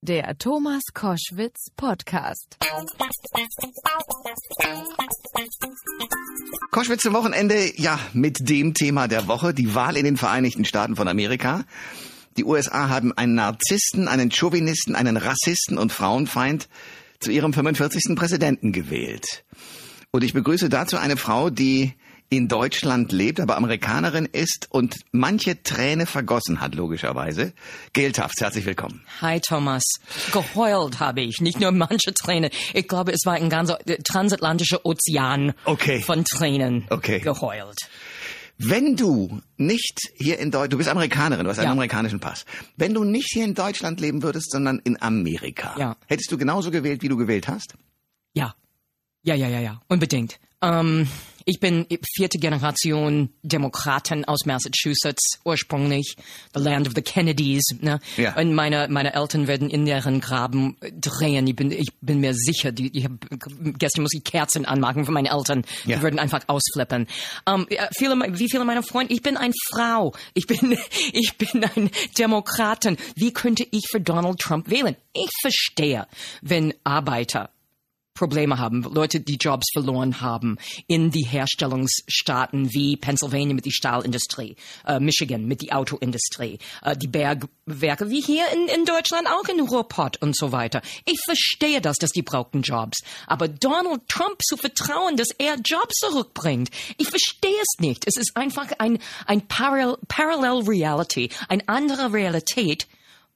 Der Thomas Koschwitz Podcast. Koschwitz zum Wochenende, ja, mit dem Thema der Woche, die Wahl in den Vereinigten Staaten von Amerika. Die USA haben einen Narzissten, einen Chauvinisten, einen Rassisten und Frauenfeind zu ihrem 45. Präsidenten gewählt. Und ich begrüße dazu eine Frau, die in Deutschland lebt, aber Amerikanerin ist und manche Träne vergossen hat, logischerweise. Geldhaft, herzlich willkommen. Hi Thomas. Geheult habe ich, nicht nur manche Tränen. Ich glaube, es war ein ganzer äh, transatlantischer Ozean Okay. von Tränen Okay. geheult. Wenn du nicht hier in Deutschland, du bist Amerikanerin, du hast einen Ja. amerikanischen Pass. Wenn du nicht hier in Deutschland leben würdest, sondern in Amerika, Ja. hättest du genauso gewählt, wie du gewählt hast? Ja. Ja, ja, ja, ja. Unbedingt. Ähm, ich bin vierte Generation Demokraten aus Massachusetts, ursprünglich, the land of the Kennedys. Ne? Ja. Und meine, meine Eltern werden in deren Graben drehen. Ich bin, ich bin mir sicher, die, ich hab, gestern muss ich Kerzen anmachen für meine Eltern. Ja. Die würden einfach ausflippen. Ähm, ja, viele, wie viele meiner Freunde, ich bin eine Frau. Ich bin, ich bin ein Demokraten. Wie könnte ich für Donald Trump wählen? Ich verstehe, wenn Arbeiter Probleme haben, Leute, die Jobs verloren haben in die Herstellungsstaaten wie Pennsylvania mit der Stahlindustrie, äh, Michigan mit der Autoindustrie, äh, die Bergwerke wie hier in, in Deutschland auch in Ruhrpott und so weiter. Ich verstehe das, dass die brauchen Jobs. Aber Donald Trump zu vertrauen, dass er Jobs zurückbringt, ich verstehe es nicht. Es ist einfach ein, ein Parallel, Parallel Reality, eine andere Realität,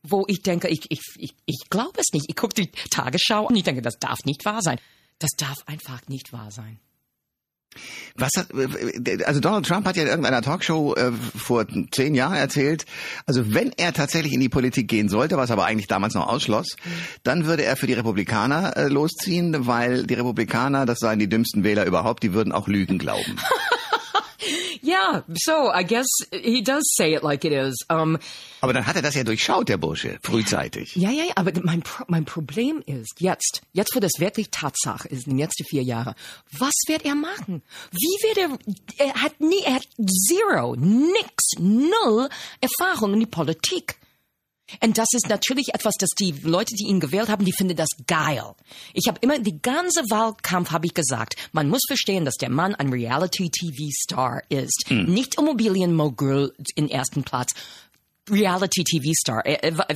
wo ich denke, ich, ich, ich, ich glaube es nicht. Ich gucke die Tagesschau und ich denke, das darf nicht wahr sein. Das darf einfach nicht wahr sein. Was hat, also Donald Trump hat ja in irgendeiner Talkshow äh, vor zehn Jahren erzählt, also wenn er tatsächlich in die Politik gehen sollte, was aber eigentlich damals noch ausschloss, dann würde er für die Republikaner äh, losziehen, weil die Republikaner, das seien die dümmsten Wähler überhaupt, die würden auch Lügen glauben. Yeah, so I guess he does say it like it is. Um, Aber dann hat er das ja durchschaut, der Bursche, frühzeitig. ja, ja, ja, aber mein, Pro mein Problem ist jetzt, jetzt wo das wirklich Tatsache ist, in den nächsten vier Jahren, was wird er machen? Wie wird er, er hat nie, er hat zero, nix, null Erfahrung in die Politik. Und das ist natürlich etwas, das die Leute, die ihn gewählt haben, die finden das geil. Ich habe immer, die ganze Wahlkampf habe ich gesagt, man muss verstehen, dass der Mann ein Reality-TV-Star ist. Nicht Immobilienmogul in ersten Platz. Reality-TV-Star.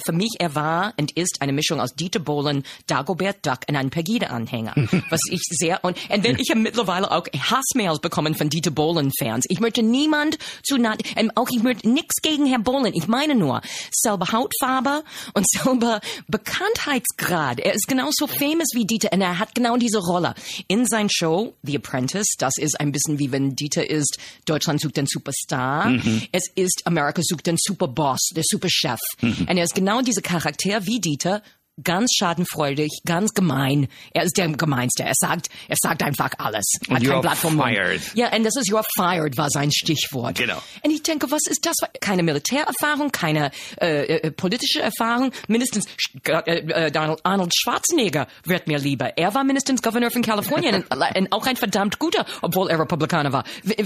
Für mich, er war und ist eine Mischung aus Dieter Bohlen, Dagobert Duck und ein Pegida-Anhänger. was ich sehr, und, und wenn ich habe mittlerweile auch Hassmails bekommen von Dieter Bohlen-Fans. Ich möchte niemand zu nah, und auch ich möchte nichts gegen Herr Bohlen. Ich meine nur, selber Hautfarbe und selber Bekanntheitsgrad. Er ist genauso famous wie Dieter und er hat genau diese Rolle. In sein Show, The Apprentice, das ist ein bisschen wie wenn Dieter ist, Deutschland sucht den Superstar. Es ist Amerika sucht den Superboss, der Superchef. Und er ist genau dieser Charakter wie Dieter, ganz schadenfreudig, ganz gemein. Er ist der gemeinste. Er sagt, er sagt einfach alles. Hat you're kein Blatt vom Mund. fired. Ja, und das ist you're fired war sein Stichwort. Genau. Und ich denke, was ist das? Keine Militärerfahrung, keine äh, äh, politische Erfahrung. Mindestens äh, äh, Donald Arnold Schwarzenegger wird mir lieber. Er war mindestens Governor von Kalifornien und, und auch ein verdammt guter, obwohl er Republikaner war,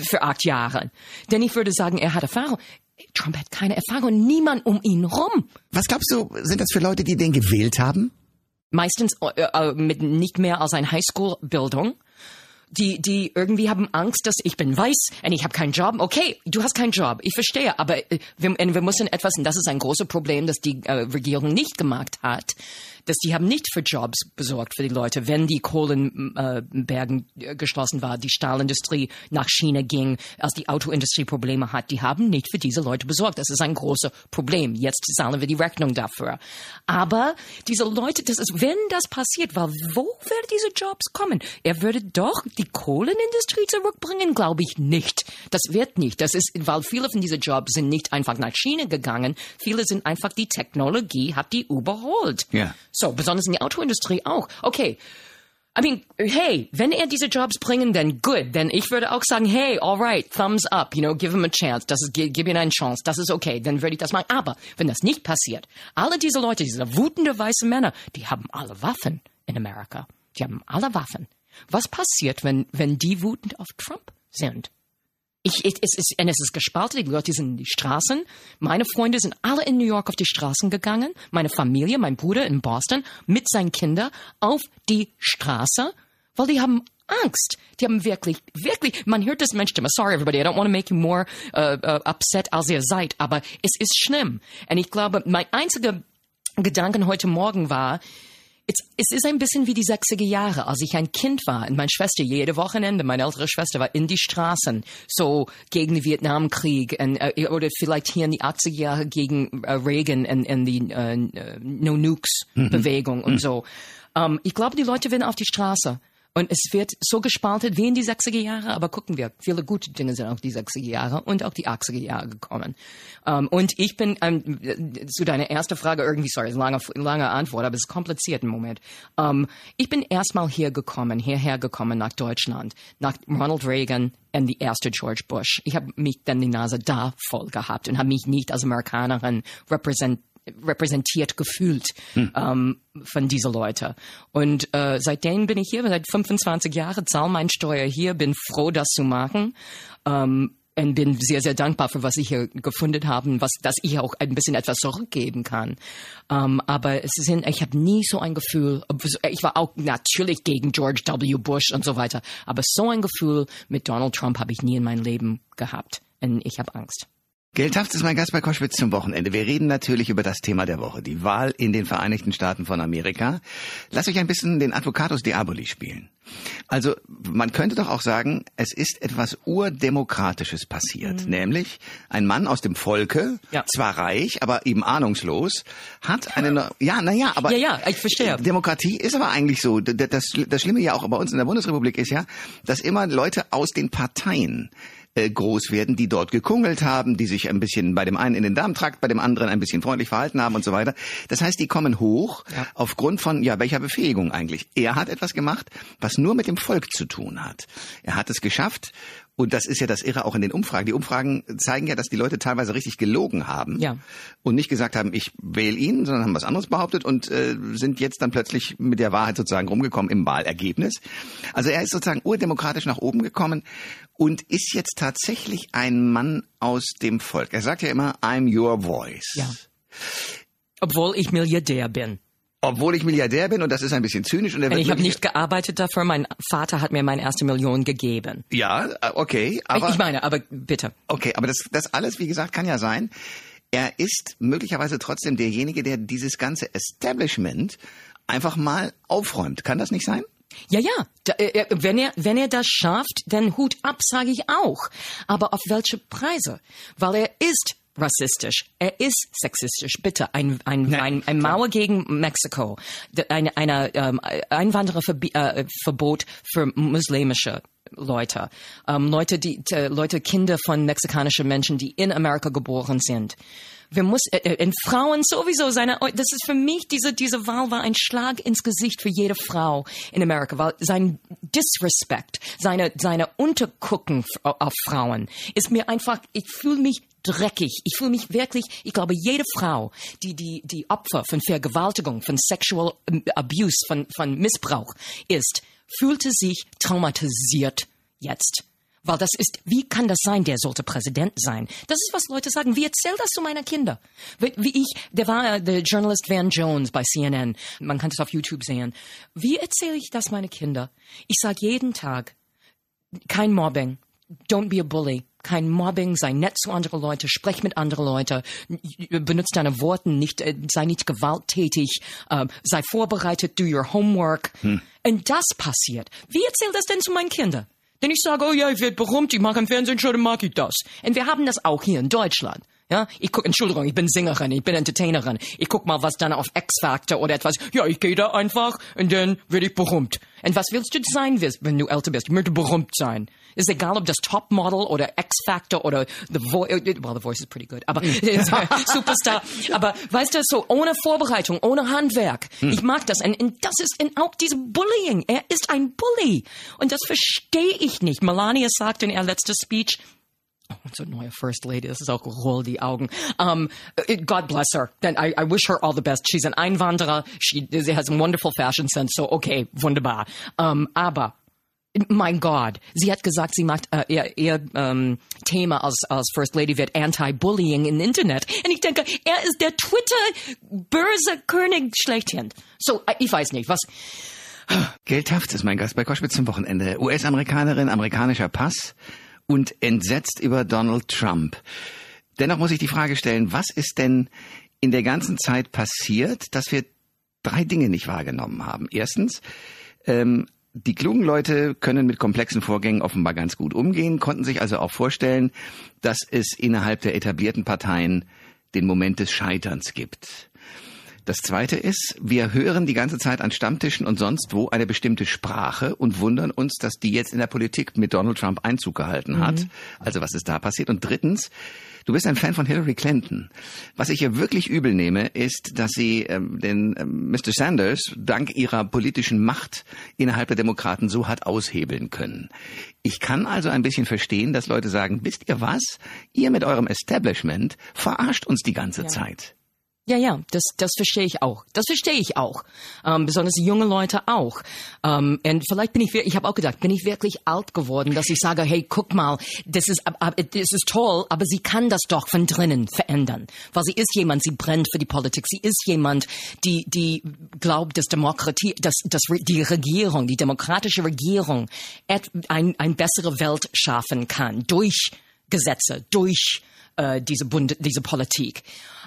für acht Jahre. Denn ich würde sagen, er hat Erfahrung. Trump hat keine Erfahrung, niemand um ihn rum. Was glaubst du, sind das für Leute, die den gewählt haben? meistens äh, äh, mit nicht mehr als eine Highschool-Bildung. Die, die irgendwie haben Angst, dass ich bin weiß und ich habe keinen Job. Okay, du hast keinen Job, ich verstehe, aber äh, wir, wir müssen etwas, und das ist ein großes Problem, das die äh, Regierung nicht gemacht hat, dass die haben nicht für Jobs besorgt für die Leute, wenn die Kohlenbergen äh, geschlossen war, die Stahlindustrie nach China ging, als die Autoindustrie Probleme hat, die haben nicht für diese Leute besorgt. Das ist ein großes Problem. Jetzt zahlen wir die Rechnung dafür. Aber diese Leute, das ist, wenn das passiert, weil wo werden diese Jobs kommen? Er würde doch die Kohlenindustrie zurückbringen, glaube ich nicht. Das wird nicht. Das ist, weil viele von diesen Jobs sind nicht einfach nach China gegangen. Viele sind einfach die Technologie hat die überholt. Ja. So, besonders in der Autoindustrie auch. Okay. I mean, hey, wenn er diese Jobs bringen, dann good. Denn ich würde auch sagen, hey, all right, thumbs up, you know, give him a chance. Das ist, gib ihm eine Chance. Das ist okay. Dann würde ich das machen. Aber wenn das nicht passiert, alle diese Leute, diese wutende weiße Männer, die haben alle Waffen in Amerika. Die haben alle Waffen. Was passiert, wenn, wenn die wutend auf Trump sind? Ich, ich, es, ist, es ist gespalten, die Leute sind in die Straßen. Meine Freunde sind alle in New York auf die Straßen gegangen. Meine Familie, mein Bruder in Boston mit seinen Kindern auf die Straße, weil die haben Angst. Die haben wirklich, wirklich, man hört das Menschenstimme. Sorry, everybody, I don't want to make you more uh, uh, upset, als ihr seid, aber es ist schlimm. Und ich glaube, mein einziger Gedanke heute Morgen war, es, ist ein bisschen wie die 60er Jahre, als ich ein Kind war und meine Schwester jede Wochenende, meine ältere Schwester war in die Straßen, so gegen den Vietnamkrieg und, äh, oder vielleicht hier in die 80er Jahre gegen äh, Reagan und, und die äh, No Nukes Bewegung mhm. und so. Um, ich glaube, die Leute werden auf die Straße. Und es wird so gespalten wie in die 60er Jahre, aber gucken wir, viele gute Dinge sind auch die 60er Jahre und auch die 80er Jahre gekommen. Um, ähm, und ich bin, um, ähm, zu deiner ersten Frage irgendwie, sorry, lange, lange Antwort, aber es ist kompliziert im Moment. Um, ähm, ich bin erstmal hier gekommen, hierher gekommen nach Deutschland, nach Ronald Reagan und die erste George Bush. Ich habe mich dann die Nase da voll gehabt und habe mich nicht als Amerikanerin repräsentiert repräsentiert gefühlt hm. ähm, von diesen Leuten. Und äh, seitdem bin ich hier, seit 25 Jahren, zahle meine Steuer hier, bin froh, das zu machen. Ähm, und bin sehr, sehr dankbar für was ich hier gefunden habe, was, dass ich auch ein bisschen etwas zurückgeben kann. Um, ähm, aber es sind, ich habe nie so ein Gefühl, ich war auch natürlich gegen George W. Bush und so weiter, aber so ein Gefühl mit Donald Trump habe ich nie in meinem Leben gehabt. Und ich habe Angst. Geldhaft ist mein Gast bei Koschwitz zum Wochenende. Wir reden natürlich über das Thema der Woche, die Wahl in den Vereinigten Staaten von Amerika. Lass euch ein bisschen den Advocatus Diaboli spielen. Also man könnte doch auch sagen, es ist etwas Urdemokratisches passiert. Mhm. Nämlich ein Mann aus dem Volke, ja. zwar reich, aber eben ahnungslos, hat eine... Ja, naja, aber... Ja, ja, ich verstehe. Demokratie ist aber eigentlich so. Das, das Schlimme ja auch bei uns in der Bundesrepublik ist ja, dass immer Leute aus den Parteien äh, groß werden, die dort gekungelt haben, die sich ein bisschen bei dem einen in den Darmtrakt, bei dem anderen ein bisschen freundlich verhalten haben und so weiter. Das heißt, die kommen hoch ja. aufgrund von, ja, welcher Befähigung eigentlich. Er hat etwas gemacht, was nur mit dem Volk zu tun hat. Er hat es geschafft, und das ist ja das Irre auch in den Umfragen. Die Umfragen zeigen ja, dass die Leute teilweise richtig gelogen haben ja. und nicht gesagt haben, ich wähle ihn, sondern haben was anderes behauptet und äh, sind jetzt dann plötzlich mit der Wahrheit sozusagen rumgekommen im Wahlergebnis. Also er ist sozusagen urdemokratisch nach oben gekommen und ist jetzt tatsächlich ein Mann aus dem Volk. Er sagt ja immer, I'm your voice. Ja. Obwohl ich Milliardär bin. Obwohl ich Milliardär bin und das ist ein bisschen zynisch. Und ich habe nicht gearbeitet dafür. Mein Vater hat mir meine erste Million gegeben. Ja, äh, okay. Aber, ich meine, aber bitte. Okay, aber das, das alles, wie gesagt, kann ja sein. Er ist möglicherweise trotzdem derjenige, der dieses ganze Establishment einfach mal aufräumt. Kann das nicht sein? Ja, ja. Da, äh, äh, wenn er wenn er das schafft, dann Hut ab, sage ich auch. Aber auf welche Preise? Weil er ist rassistisch. Er ist sexistisch. Bitte, ein, ein, ein, ein Mauer gegen Mexiko, eine, eine ähm, Einwandererverbot äh, für muslimische Leute, ähm, Leute, die, äh, Leute, Kinder von mexikanischen Menschen, die in Amerika geboren sind. Wir muss, äh, äh, in Frauen sowieso seine, das ist für mich, diese, diese Wahl war ein Schlag ins Gesicht für jede Frau in Amerika, weil sein Disrespect, seine, seine Untergucken auf Frauen ist mir einfach, ich fühle mich dreckig. Ich fühle mich wirklich, ich glaube, jede Frau, die, die, die Opfer von Vergewaltigung, von Sexual ähm, Abuse, von, von Missbrauch ist, fühlte sich traumatisiert jetzt. Weil das ist, wie kann das sein, der sollte Präsident sein? Das ist, was Leute sagen. Wie erzähl das zu meiner Kinder? Wie ich, der war äh, der Journalist Van Jones bei CNN. Man kann das auf YouTube sehen. Wie erzähle ich das meine Kinder? Ich sage jeden Tag, kein Mobbing. Don't be a bully kein Mobbing, sei nett zu anderen Leuten, sprech mit anderen Leuten, benutze deine Worte nicht, äh, sei nicht gewalttätig, äh, sei vorbereitet, do your homework. Hm. Und das passiert. Wie erzählt das denn zu meinen Kindern? Denn ich sage, oh ja, ich werde berühmt, ich mache im Fernsehen schon, dann mag ich das. Und wir haben das auch hier in Deutschland. Ja, ich guck, Entschuldigung, ich bin Sängerin, ich bin Entertainerin. Ich guck mal, was dann auf X-Factor oder etwas. Ja, ich gehe da einfach und dann werde ich berühmt. Und was willst du sein, wenn du älter bist? Ich möchte berühmt sein. Ist egal, ob das Topmodel oder X-Factor oder The Voice. Well, The Voice is pretty good. Aber Superstar. Aber weißt du, so ohne Vorbereitung, ohne Handwerk. Hm. Ich mag das. Und, und das ist und auch diese Bullying. Er ist ein Bully. Und das verstehe ich nicht. Melania sagt in ihrer letzten Speech, unsere neue First Lady, das ist auch roll die Augen. Um, God bless her. Then I, I wish her all the best. She's an Einwanderer. She, she has a wonderful fashion sense. So okay, wunderbar. Um, aber mein Gott, sie hat gesagt, sie macht äh, ihr, ihr ähm, Thema als, als First Lady wird Anti-Bullying im Internet. Und ich denke, er ist der Twitter-böse König schlechthin. So, äh, ich weiß nicht, was. Geldhaft ist mein Gast bei Koschwitz zum Wochenende. US-Amerikanerin, amerikanischer Pass und entsetzt über Donald Trump. Dennoch muss ich die Frage stellen, was ist denn in der ganzen Zeit passiert, dass wir drei Dinge nicht wahrgenommen haben? Erstens, ähm, die klugen Leute können mit komplexen Vorgängen offenbar ganz gut umgehen, konnten sich also auch vorstellen, dass es innerhalb der etablierten Parteien den Moment des Scheiterns gibt. Das zweite ist, wir hören die ganze Zeit an Stammtischen und sonst wo eine bestimmte Sprache und wundern uns, dass die jetzt in der Politik mit Donald Trump Einzug gehalten hat. Mhm. Also was ist da passiert? Und drittens, Du bist ein Fan von Hillary Clinton. Was ich ihr wirklich übel nehme, ist, dass sie ähm, den ähm, Mr. Sanders dank ihrer politischen Macht innerhalb der Demokraten so hat aushebeln können. Ich kann also ein bisschen verstehen, dass Leute sagen, wisst ihr was? Ihr mit eurem Establishment verarscht uns die ganze ja. Zeit. Ja, ja, das, das verstehe ich auch. Das verstehe ich auch. Ähm, besonders junge Leute auch. Ähm, und vielleicht bin ich, ich habe auch gedacht, bin ich wirklich alt geworden, dass ich sage, hey, guck mal, das ist, das ist toll, aber sie kann das doch von drinnen verändern. Weil sie ist jemand, sie brennt für die Politik. Sie ist jemand, die, die glaubt, dass Demokratie, dass, dass die Regierung, die demokratische Regierung, ein, ein bessere Welt schaffen kann durch Gesetze, durch äh, diese, Bund, diese Politik.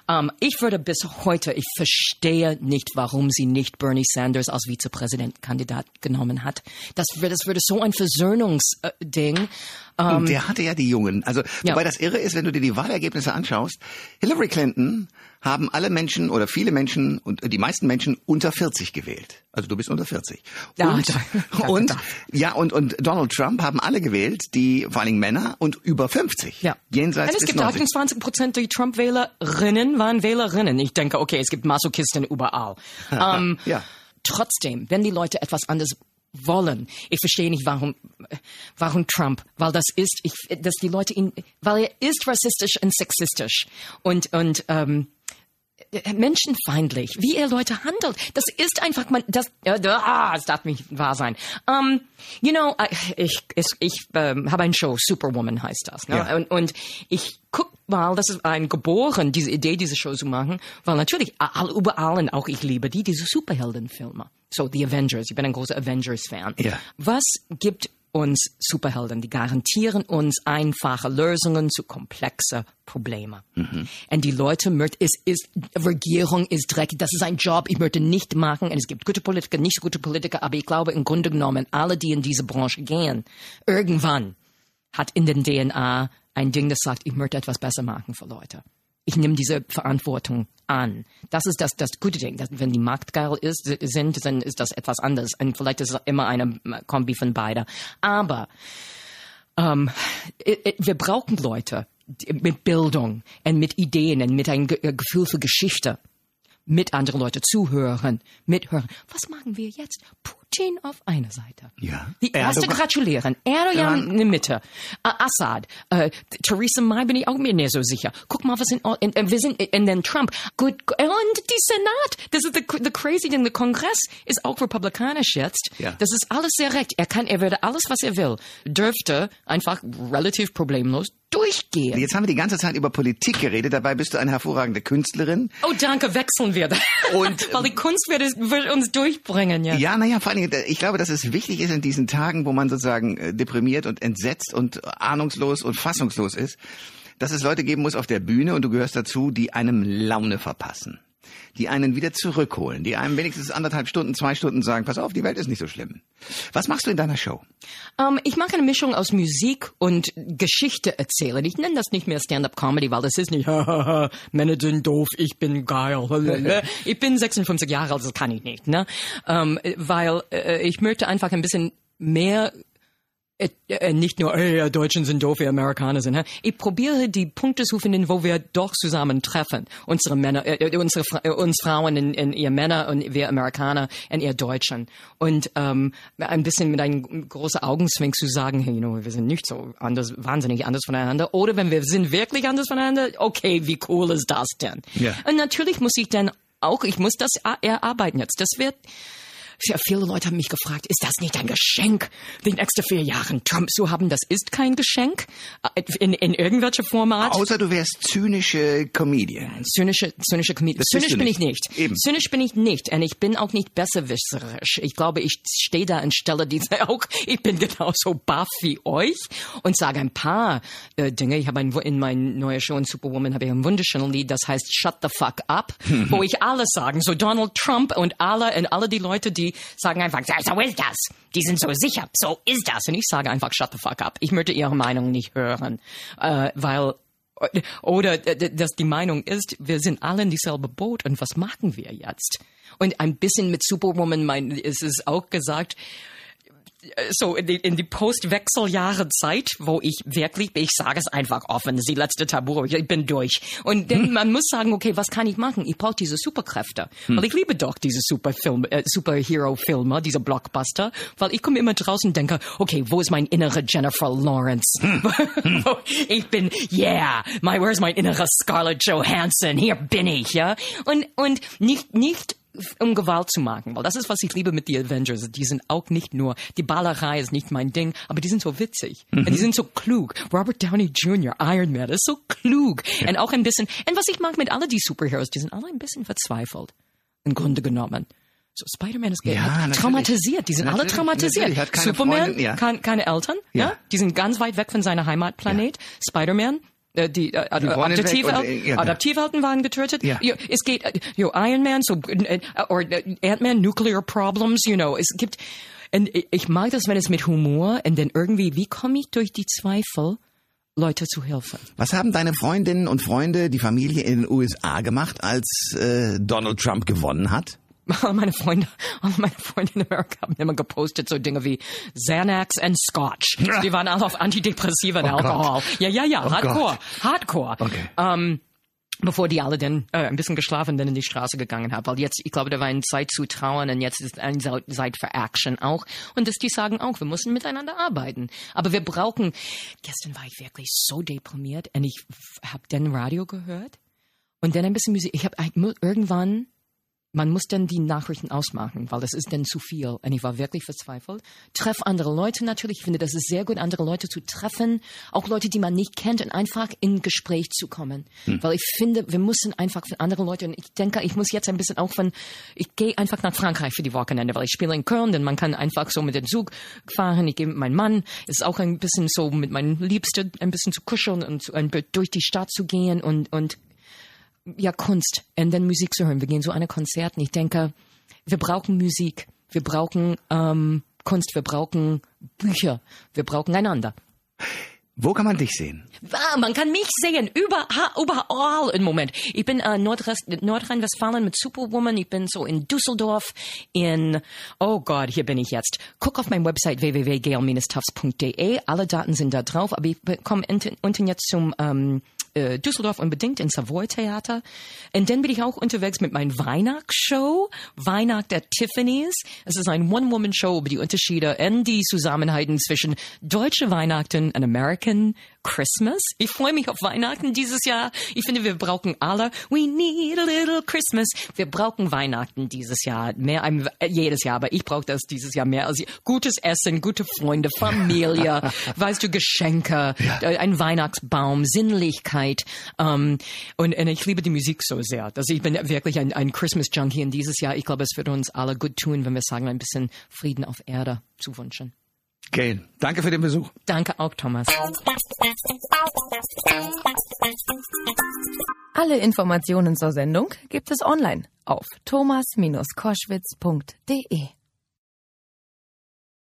Ähm, ich würde bis heute, ich verstehe nicht, warum sie nicht Bernie Sanders als Vizepräsidentkandidat genommen hat. Das, das würde so ein Versöhnungsding. Um, Und der hatte ja die Jungen. Also, ja. wobei das irre ist, wenn du dir die Wahlergebnisse anschaust. Hillary Clinton haben alle Menschen oder viele Menschen und die meisten Menschen unter 40 gewählt. Also du bist unter 40. Ja, und, ja, und ja und und Donald Trump haben alle gewählt, die vor allen Dingen Männer und über 50. Ja. Jenseits und es gibt 28 Prozent der Trump-Wählerinnen waren Wählerinnen. Ich denke, okay, es gibt Masochisten überall. ähm, ja. Trotzdem, wenn die Leute etwas anderes wollen. Ich verstehe nicht, warum, warum Trump, weil das ist, ich, dass die Leute ihn, weil er ist rassistisch und sexistisch und und ähm, äh, menschenfeindlich, wie er Leute handelt. Das ist einfach man, das, äh, ah, das darf nicht wahr sein. Um, you know, ich, ich, ich ähm, habe eine Show, Superwoman heißt das, ne? Ja. Und, und ich guck mal, das ist ein geboren, diese Idee, diese Show zu machen, weil natürlich all, überall und auch ich liebe die, diese Superheldenfilme. So, The Avengers, ich bin ein großer Avengers-Fan. Ja. Was gibt uns Superhelden, die garantieren uns einfache Lösungen zu komplexen Problemen. Mhm. Und die Leute möchten, es ist, Regierung ist dreckig, das ist ein Job, ich möchte nicht machen. Und es gibt gute Politiker, nicht so gute Politiker, aber ich glaube im Grunde genommen, alle, die in diese Branche gehen, irgendwann hat in den DNA ein Ding, das sagt, ich möchte etwas besser machen für Leute ich nehme diese Verantwortung an. Das ist das, das gute Ding. Wenn die marktgeil ist, sind, dann ist das etwas anderes. Und vielleicht ist es immer eine Kombi von beide. Aber ähm, wir brauchen Leute mit Bildung und mit Ideen und mit einem Gefühl für Geschichte mit anderen Leute zuhören, mithören. Was machen wir jetzt? Putin auf einer Seite. Ja. Die erste gratulieren. Erdogan in der Mitte. Uh, Assad. Uh, Theresa May bin ich auch mir nicht so sicher. Guck mal, was in, in, in wir sind in den Trump. Gut, und die Senat. Das ist the, the crazy thing. Der Kongress ist auch republikanisch jetzt. Ja. Das ist alles sehr recht. Er kann, er würde alles, was er will, dürfte einfach relativ problemlos durchgehen. Jetzt haben wir die ganze Zeit über Politik geredet, dabei bist du eine hervorragende Künstlerin. Oh, danke, wechseln wir. Und, Weil die Kunst wird, wird uns durchbringen, ja. Ja, naja, vor allen Dingen, ich glaube, dass es wichtig ist in diesen Tagen, wo man sozusagen äh, deprimiert und entsetzt und ahnungslos und fassungslos ist, dass es Leute geben muss auf der Bühne, und du gehörst dazu, die einem Laune verpassen die einen wieder zurückholen, die einem wenigstens anderthalb Stunden, zwei Stunden sagen, pass auf, die Welt ist nicht so schlimm. Was machst du in deiner Show? Um, ähm, ich mache eine Mischung aus Musik und Geschichte erzählen. Ich nenne das nicht mehr Stand-up-Comedy, weil das ist nicht, Männer sind doof, ich bin geil. ich bin 56 Jahre alt, das kann ich nicht. Ne? Um, ähm, weil äh, ich möchte einfach ein bisschen mehr nicht nur, hey, Deutschen sind doof, wir Amerikaner sind. Hä? Ich probiere die Punkte zu finden, wo wir doch zusammentreffen. Unsere Männer, äh, äh unsere äh, uns Frauen in, in ihr Männer und wir Amerikaner in ihr Deutschen. Und ähm, ein bisschen mit einem großen Augenzwink zu sagen, hey, you know, wir sind nicht so anders, wahnsinnig anders voneinander. Oder wenn wir sind wirklich anders voneinander, okay, wie cool ist das denn? Ja. Und natürlich muss ich dann auch, ich muss das erarbeiten jetzt. Das wird Ja, viele Leute haben mich gefragt, ist das nicht ein Geschenk, die nächsten vier Jahre Trump zu haben? Das ist kein Geschenk äh, in, in irgendwelcher Format. Außer du wärst zynische Comedian. Zynische, zynische Comedian. Zynisch bin nicht. ich nicht. Eben. Zynisch bin ich nicht. Und ich bin auch nicht besserwisserisch. Ich glaube, ich stehe da und stelle diese auch, ich bin genauso baff wie euch und sage ein paar äh, Dinge. Ich habe ein, in meiner neuen Show in Superwoman habe ich ein wunderschönes Lied, das heißt Shut the fuck up, wo ich alles sagen, so Donald Trump und alle und alle die Leute, die sagen einfach, "Ja, so ist das. Die sind so sicher, so ist das. Und ich sage einfach Shut the fuck up. Ich möchte ihre Meinung nicht hören, äh, weil oder dass die Meinung ist, wir sind alle in dieselbe Boot und was machen wir jetzt? Und ein bisschen mit Superwoman mein, ist es auch gesagt, so in die, in die Postwechseljahre Zeit, wo ich wirklich, ich sage es einfach offen, das ist die letzte Tabu, ich bin durch. Und dann, man muss sagen, okay, was kann ich machen? Ich brauche diese Superkräfte. Weil ich liebe doch diese Superfilm, äh, Superhero-Filme, diese Blockbuster, weil ich komme immer draußen und denke, okay, wo ist mein innerer Jennifer Lawrence? ich bin, yeah, my, where's my innerer Scarlett Johansson? Hier bin ich, ja? Und, und nicht, nicht um Gewalt zu machen, weil das ist, was ich liebe mit die Avengers. Die sind auch nicht nur, die Ballerei ist nicht mein Ding, aber die sind so witzig. Und die sind so klug. Robert Downey Jr., Iron Man, ist so klug. Und auch ein bisschen, und was ich mag mit alle die Superheroes, die sind alle ein bisschen verzweifelt. Im Grunde genommen. So, Spider-Man ist Ja, traumatisiert. Die sind alle Natürlich, traumatisiert. natürlich. Hat keine Superman, Freundin, ja. kein, keine Eltern, ja. Ja. Die sind ganz weit weg von seiner Heimatplanet. Spider-Man, die, äh, Die Freundin Adoptive, weg und, äh, ja, genau. Adoptiveltern waren getötet. Ja. Jo, es geht, äh, jo, Iron Man, so, äh, or äh, Ant-Man, Nuclear Problems, you know, es gibt, und ich mag das, wenn es mit Humor und dann irgendwie, wie komme ich durch die Zweifel, Leute zu helfen? Was haben deine Freundinnen und Freunde, die Familie in den USA gemacht, als äh, Donald Trump gewonnen hat? Alle meine Freunde, alle meine Freunde in Amerika haben immer gepostet so Dinge wie Xanax and Scotch. Die waren alle auf Antidepressiva und Oh Gott. Alkohol. Ja, ja, ja, Oh Hardcore, Hardcore. Okay. Ähm, bevor die alle dann äh, ein bisschen geschlafen dann in die Straße gegangen haben. Weil jetzt, ich glaube, da war eine Zeit zu trauern und jetzt ist eine Zeit Zeit für Action auch. Und dass die sagen auch, wir müssen miteinander arbeiten. Aber wir brauchen, gestern war ich wirklich so deprimiert und ich habe dann Radio gehört und dann ein bisschen Musik. Ich habe irgendwann man muss dann die Nachrichten ausmachen, weil das ist dann zu viel. Und ich war wirklich verzweifelt. Treff andere Leute natürlich. Ich finde, das ist sehr gut, andere Leute zu treffen. Auch Leute, die man nicht kennt und einfach in Gespräch zu kommen. Weil ich finde, wir müssen einfach von anderen Leuten, und ich denke, ich muss jetzt ein bisschen auch von, ich gehe einfach nach Frankreich für die Wochenende, weil ich spiele in Köln, denn man kann einfach so mit dem Zug fahren. Ich gehe mit meinem Mann. Es ist auch ein bisschen so mit meinen Liebsten ein bisschen zu kuscheln und, zu- und durch die Stadt zu gehen und, und ja, Kunst und dann Musik zu hören. Wir gehen so eine Konzert und ich denke, wir brauchen Musik, wir brauchen ähm, Kunst, wir brauchen Bücher, wir brauchen einander. Wo kann man dich sehen? Ah, man kann mich sehen, überall, überall im Moment. Ich bin äh, Nordrest- Nordrhein-Westfalen mit Superwoman. Ich bin so in Düsseldorf, in, oh Gott, hier bin ich jetzt. Guck auf meine Website www.gail-tufts.de. Alle Daten sind da drauf, aber ich komme unten jetzt zum ähm, äh, Düsseldorf unbedingt ins Savoy Theater. Und dann bin ich auch unterwegs mit meiner Weihnachtsshow, Weihnacht der Tiffany's. Es ist eine One-Woman-Show über die Unterschiede und die Zusammenheiten zwischen deutsche Weihnachten und American Christmas. Ich freue mich auf Weihnachten dieses Jahr. Ich finde, wir brauchen alle, we need a little Christmas. Wir brauchen Weihnachten dieses Jahr, mehr ein, jedes Jahr, aber ich brauche das dieses Jahr mehr als je- gutes Essen, gute Freunde, Familie, weißt du, Geschenke, äh, ein Weihnachtsbaum, Sinnlichkeit. Ähm, und, und ich liebe die Musik so sehr. Also ich bin wirklich ein, ein Christmas-Junkie und dieses Jahr, ich glaube, es wird uns alle gut tun, wenn wir sagen, ein bisschen Frieden auf Erde zu wünschen. Gail, danke für den Besuch. Danke auch, Thomas. Alle Informationen zur Sendung gibt es online auf thomas-koschwitz.de.